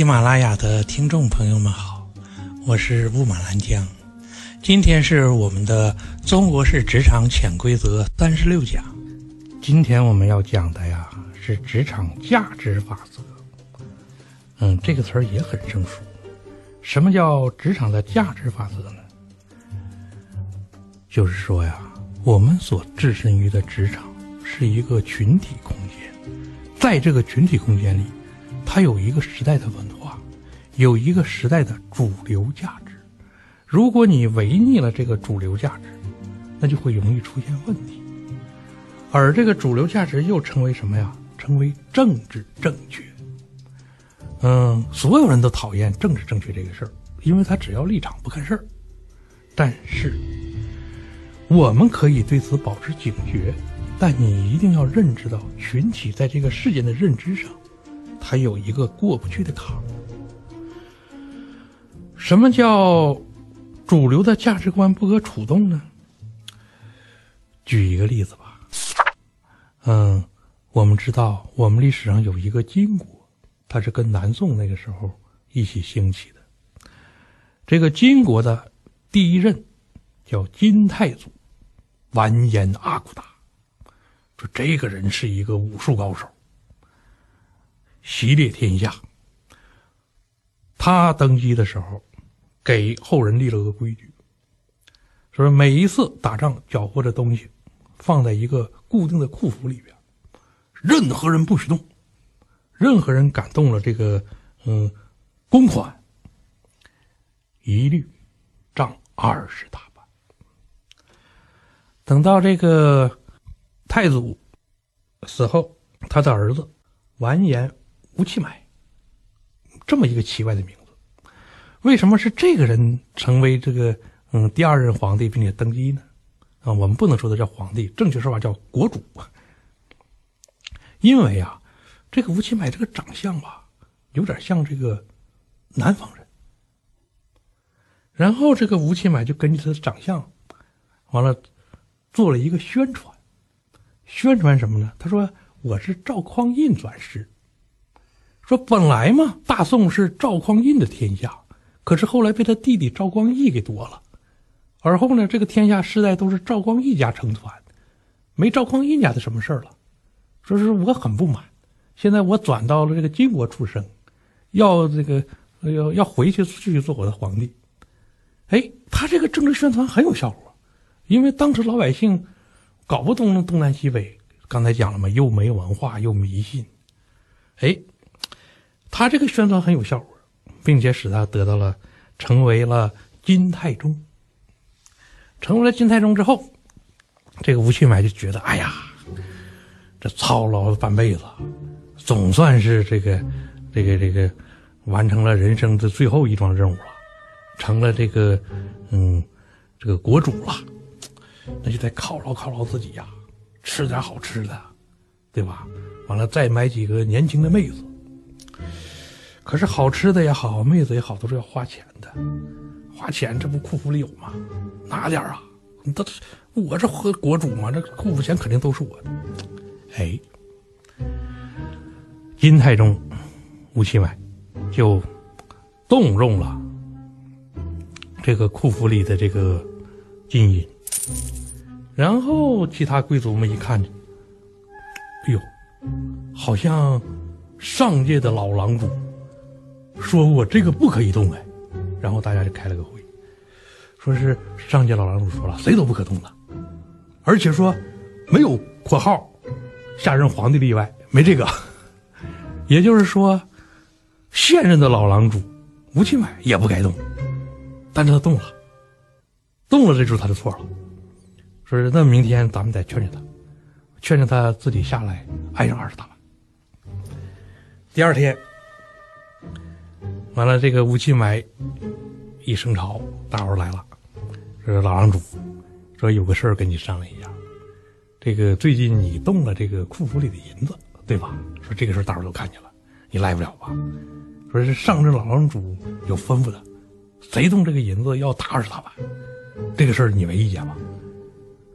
喜马拉雅的听众朋友们好，我是雾满兰江。今天是我们的中国式职场潜规则三十六讲。今天我们要讲的呀是职场价值法则。嗯，这个词儿也很生疏。什么叫职场的价值法则呢？就是说呀，我们所置身于的职场是一个群体空间，在这个群体空间里，它有一个时代的文化，有一个时代的主流价值。如果你违逆了这个主流价值，那就会容易出现问题。而这个主流价值又称为什么呀？称为政治正确。嗯，所有人都讨厌政治正确这个事儿，因为他只要立场不看事儿。但是，我们可以对此保持警觉，但你一定要认知到，群体在这个事件的认知上，它有一个过不去的坎儿。什么叫主流的价值观不可触动呢？举一个例子吧。嗯，我们知道，我们历史上有一个金国，它是跟南宋那个时候一起兴起的。这个金国的第一任叫金太祖。完颜阿骨打说：“这个人是一个武术高手，习猎天下。他登基的时候，给后人立了个规矩，说每一次打仗缴获的东西，放在一个固定的库府里边，任何人不许动，任何人敢动了这个嗯公款，一律杖二十大板。”等到这个太祖死后，他的儿子完颜吴乞买，这么一个奇怪的名字，为什么是这个人成为这个嗯第二任皇帝，并且登基呢？啊，我们不能说他叫皇帝，正确说法叫国主。因为啊，这个吴乞买这个长相吧，有点像这个南方人。然后这个吴乞买就根据他的长相，完了。做了一个宣传，宣传什么呢？他说：“我是赵匡胤转世。说本来嘛，大宋是赵匡胤的天下，可是后来被他弟弟赵光义给夺了。而后呢，这个天下世代都是赵光义家承传，没赵匡胤家的什么事儿了。说是我很不满，现在我转到了这个金国出生，要这个要要回去继续做我的皇帝。哎，他这个政治宣传很有效果。”因为当时老百姓搞不懂东南西北，刚才讲了嘛，又没文化又迷信，哎，他这个宣传很有效果，并且使他得到了成为了金太宗。成为了金太宗之后，这个吴去买就觉得，哎呀，这操劳了半辈子，总算是这个这个这个完成了人生的最后一桩任务了，成了这个嗯这个国主了。那就得犒劳犒劳自己呀，吃点好吃的，对吧？完了再买几个年轻的妹子。可是好吃的也好，妹子也好，都是要花钱的。花钱，这不库府里有吗？拿点啊！你都我这和国主嘛，这库府钱肯定都是我的。哎，金太宗吴乞买就动用了这个库府里的这个金银。然后其他贵族们一看，哎呦，好像上届的老郎主说过这个不可以动哎，然后大家就开了个会，说是上届老郎主说了，谁都不可动的，而且说没有括号，下任皇帝例外，没这个，也就是说，现任的老郎主吴庆买也不该动，但是他动了，动了，这就是他的错了。说是那明天咱们得劝劝他，劝劝他自己下来挨上二十大板。第二天，完了这个吴乞买一升朝，大伙来了，说老郎主，说有个事儿跟你商量一下。这个最近你动了这个库府里的银子，对吧？说这个事儿大伙都看见了，你来不了吧？说是上任老郎主有吩咐的，谁动这个银子要打二十大板，这个事儿你没意见吧？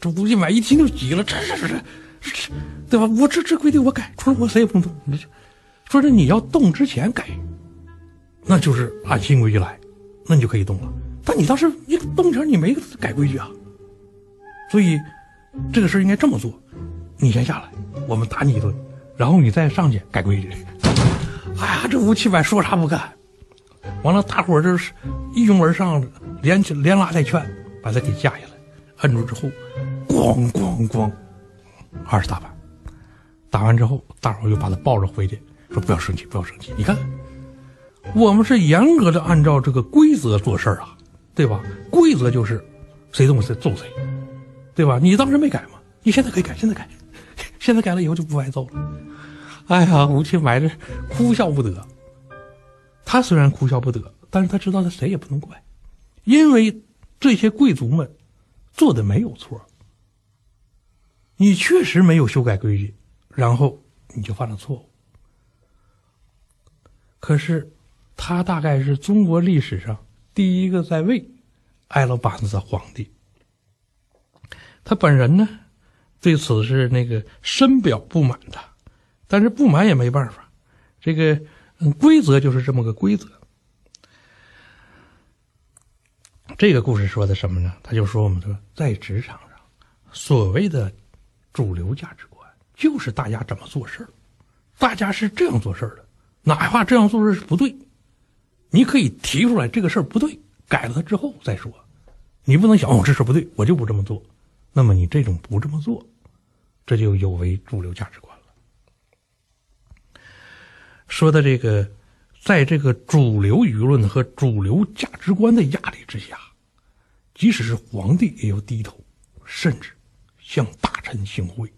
这吴敬买一听就急了，这这这这，对吧？我这这规定我改，除了我谁也不能动。说这你要动之前改，那就是按新规矩来，那你就可以动了。但你当时你动前你没改规矩啊，所以这个事儿应该这么做：你先下来，我们打你一顿，然后你再上去改规矩。哎呀，这吴七百说啥不干，完了大伙儿就是一拥而上，连连拉带劝，把他给架下来，摁住之后，咣咣咣，二十大板。打完之后，大伙儿又把他抱着回去，说不要生气，不要生气。你看，我们是严格的按照这个规则做事儿啊，对吧？规则就是谁动谁揍谁，对吧？你当时没改吗？你现在可以改，现在改，现在改了以后就不挨揍了。哎呀，吴清白这哭笑不得。他虽然哭笑不得，但是他知道他谁也不能怪，因为这些贵族们做的没有错，你确实没有修改规矩。然后你就犯了错误。可是，他大概是中国历史上第一个在位挨了板子的皇帝。他本人呢，对此是那个深表不满的，但是不满也没办法，这个规则就是这么个规则。这个故事说的什么呢？他就说我们说在职场上，所谓的主流价值观。就是大家怎么做事儿，大家是这样做事儿的，哪怕这样做事是不对，你可以提出来这个事儿不对，改了它之后再说。你不能想哦，这事不对，我就不这么做。那么你这种不这么做，这就有违主流价值观了。说的这个，在这个主流舆论和主流价值观的压力之下，即使是皇帝也要低头，甚至向大臣行贿。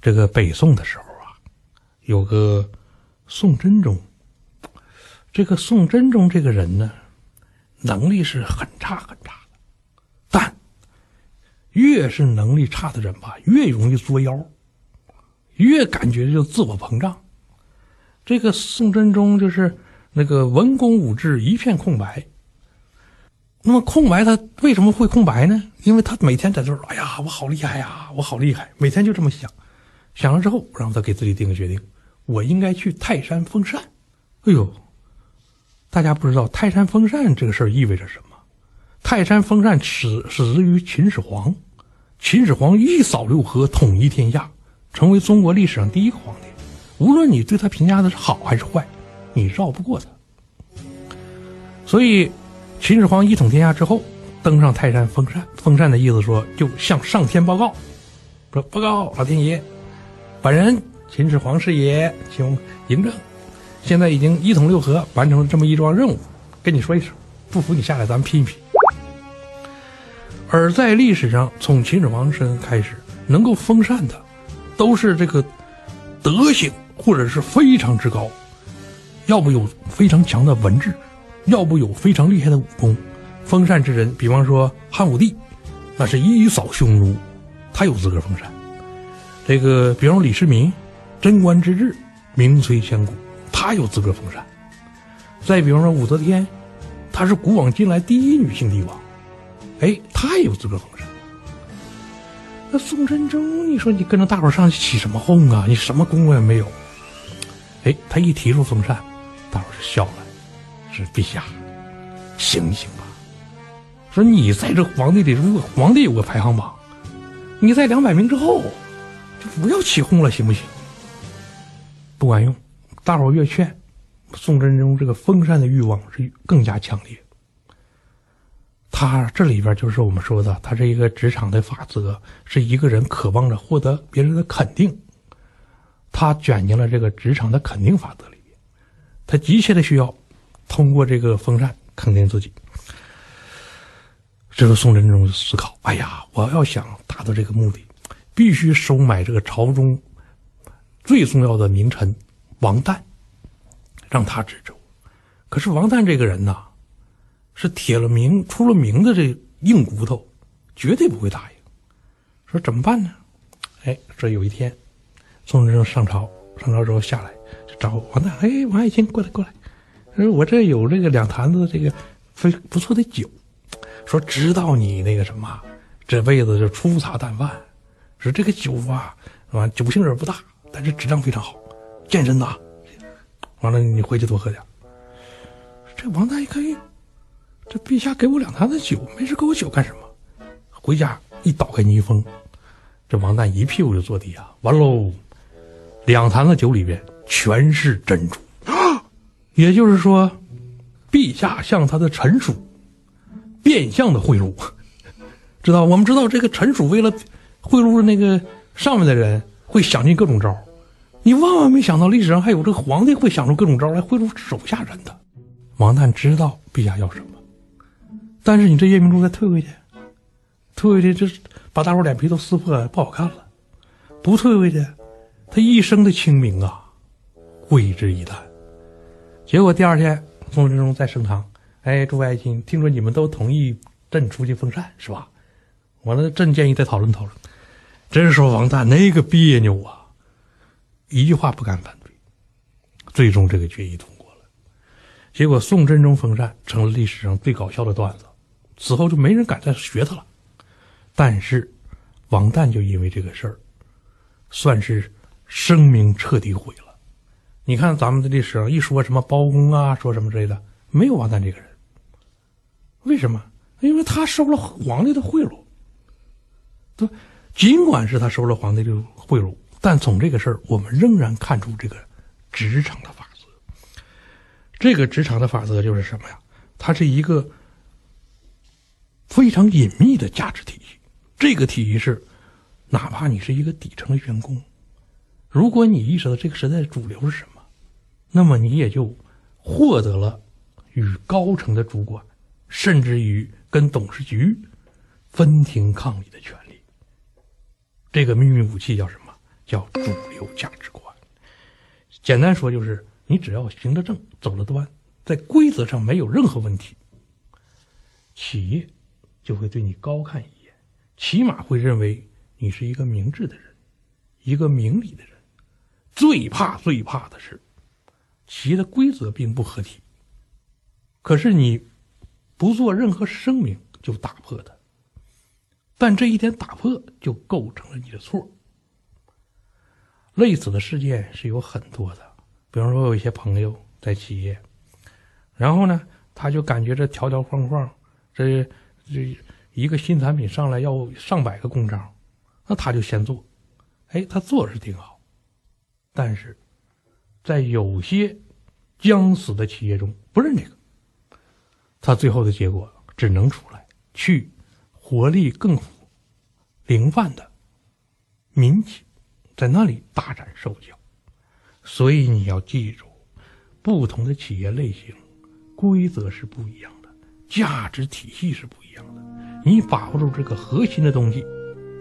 这个北宋的时候啊，有个宋真宗。这个宋真宗这个人呢，能力是很差很差的，但越是能力差的人吧，越容易作妖，越感觉就自我膨胀。这个宋真宗就是那个文公武治一片空白。那么空白他为什么会空白呢？因为他每天在这儿，哎呀，我好厉害呀，我好厉害，每天就这么想。想了之后，然后他给自己定个决定：我应该去泰山封禅。哎呦，大家不知道泰山封禅这个事儿意味着什么？泰山封禅始始于秦始皇，秦始皇一扫六合，统一天下，成为中国历史上第一个皇帝。无论你对他评价的是好还是坏，你绕不过他。所以，秦始皇一统天下之后，登上泰山封禅。封禅的意思说，就向上天报告，说报告老天爷。本人秦始皇是也，请嬴政，现在已经一统六合，完成了这么一桩任务，跟你说一声，不服你下来，咱们拼一拼。而在历史上，从秦始皇身开始，能够封禅的，都是这个德行或者是非常之高，要不有非常强的文治，要不有非常厉害的武功。封禅之人，比方说汉武帝，那是一扫匈奴，他有资格封禅。这个，比方李世民，贞观之治，名垂千古，他有资格封禅。再比方说武则天，她是古往今来第一女性帝王，哎，她也有资格封禅。那宋真宗，你说你跟着大伙上去起什么哄啊？你什么功也没有。哎，他一提出封禅，大伙就笑了，说陛下，醒醒吧。说你在这皇帝里，如果皇帝有个排行榜，你在两百名之后。就不要起哄了，行不行？不管用，大伙越劝，宋真宗这个封禅的欲望是更加强烈。他这里边就是我们说的，他是一个职场的法则，是一个人渴望着获得别人的肯定，他卷进了这个职场的肯定法则里面，他急切的需要通过这个封禅肯定自己。这个宋真宗思考：哎呀，我要想达到这个目的。必须收买这个朝中最重要的名臣王旦，让他执政。可是王旦这个人呐，是铁了名、出了名的这硬骨头，绝对不会答应。说怎么办呢？哎，这有一天，宋真宗上朝，上朝之后下来就找王旦。哎，王爱卿，过来过来，说我这有这个两坛子这个非不错的酒，说知道你那个什么，这辈子就粗茶淡饭。说这个酒啊，是吧？酒性也不大，但是质量非常好。健身呐，完了你回去多喝点。这王旦一看，这陛下给我两坛子酒，没事给我酒干什么？回家一倒开泥封，这王旦一屁股就坐地下，完喽，两坛子酒里边全是珍珠，也就是说，陛下向他的臣属变相的贿赂，知道？我们知道这个臣属为了贿赂那个上面的人，会想尽各种招你万万没想到，历史上还有这个皇帝会想出各种招来贿赂手下人的。王旦知道陛下要什么，但是你这夜明珠再退回去，退回去就把大伙脸皮都撕破，不好看了。不退回去，他一生的清明啊，归之一旦。结果第二天，宋真宗在升堂，哎，诸位爱卿，听说你们都同意朕出去封禅是吧？完了，朕建议再讨论讨论。真说王旦那个别扭啊，一句话不敢反对，最终这个决议通过了。结果，宋真宗封禅成了历史上最搞笑的段子，此后就没人敢再学他了。但是，王旦就因为这个事儿，算是声名彻底毁了。你看，咱们的历史上一说什么包公啊，说什么之类的，没有王旦这个人。为什么？因为他收了皇帝的贿赂。对，尽管是他收了皇帝的贿赂，但从这个事儿，我们仍然看出这个职场的法则。这个职场的法则就是什么呀？它是一个非常隐秘的价值体系。这个体系是，哪怕你是一个底层的员工，如果你意识到这个时代的主流是什么，那么你也就获得了与高层的主管，甚至于跟董事局分庭抗礼的权利。这个秘密武器叫什么？叫主流价值观。简单说就是。你只要行得正，走得端，在规则上没有任何问题，企业就会对你高看一眼，起码会认为你是一个明智的人，一个明理的人。最怕最怕的是，企业的规则并不合体，可是你不做任何声明就打破它，但这一点打破就构成了你的错。类似的事件是有很多的。比方说，我有一些朋友在企业，然后呢，他就感觉这条条框框，这这一个新产品上来要上百个公章，那他就先做，哎，他做是挺好，但是在有些将死的企业中不认这个，他最后的结果只能出来去活力更灵泛的民企，在那里大展手脚。所以你要记住，不同的企业类型，规则是不一样的，价值体系是不一样的。你把握住这个核心的东西，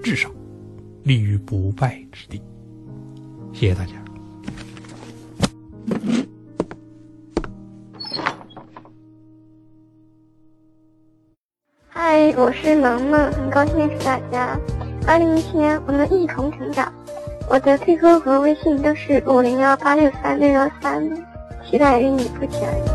至少立于不败之地。谢谢大家。嗨，我是萌萌，很高兴认识大家。二零一七年，我们一同成长。我的 QQ 和微信都是五零幺八六三六幺三，期待与你不期而遇。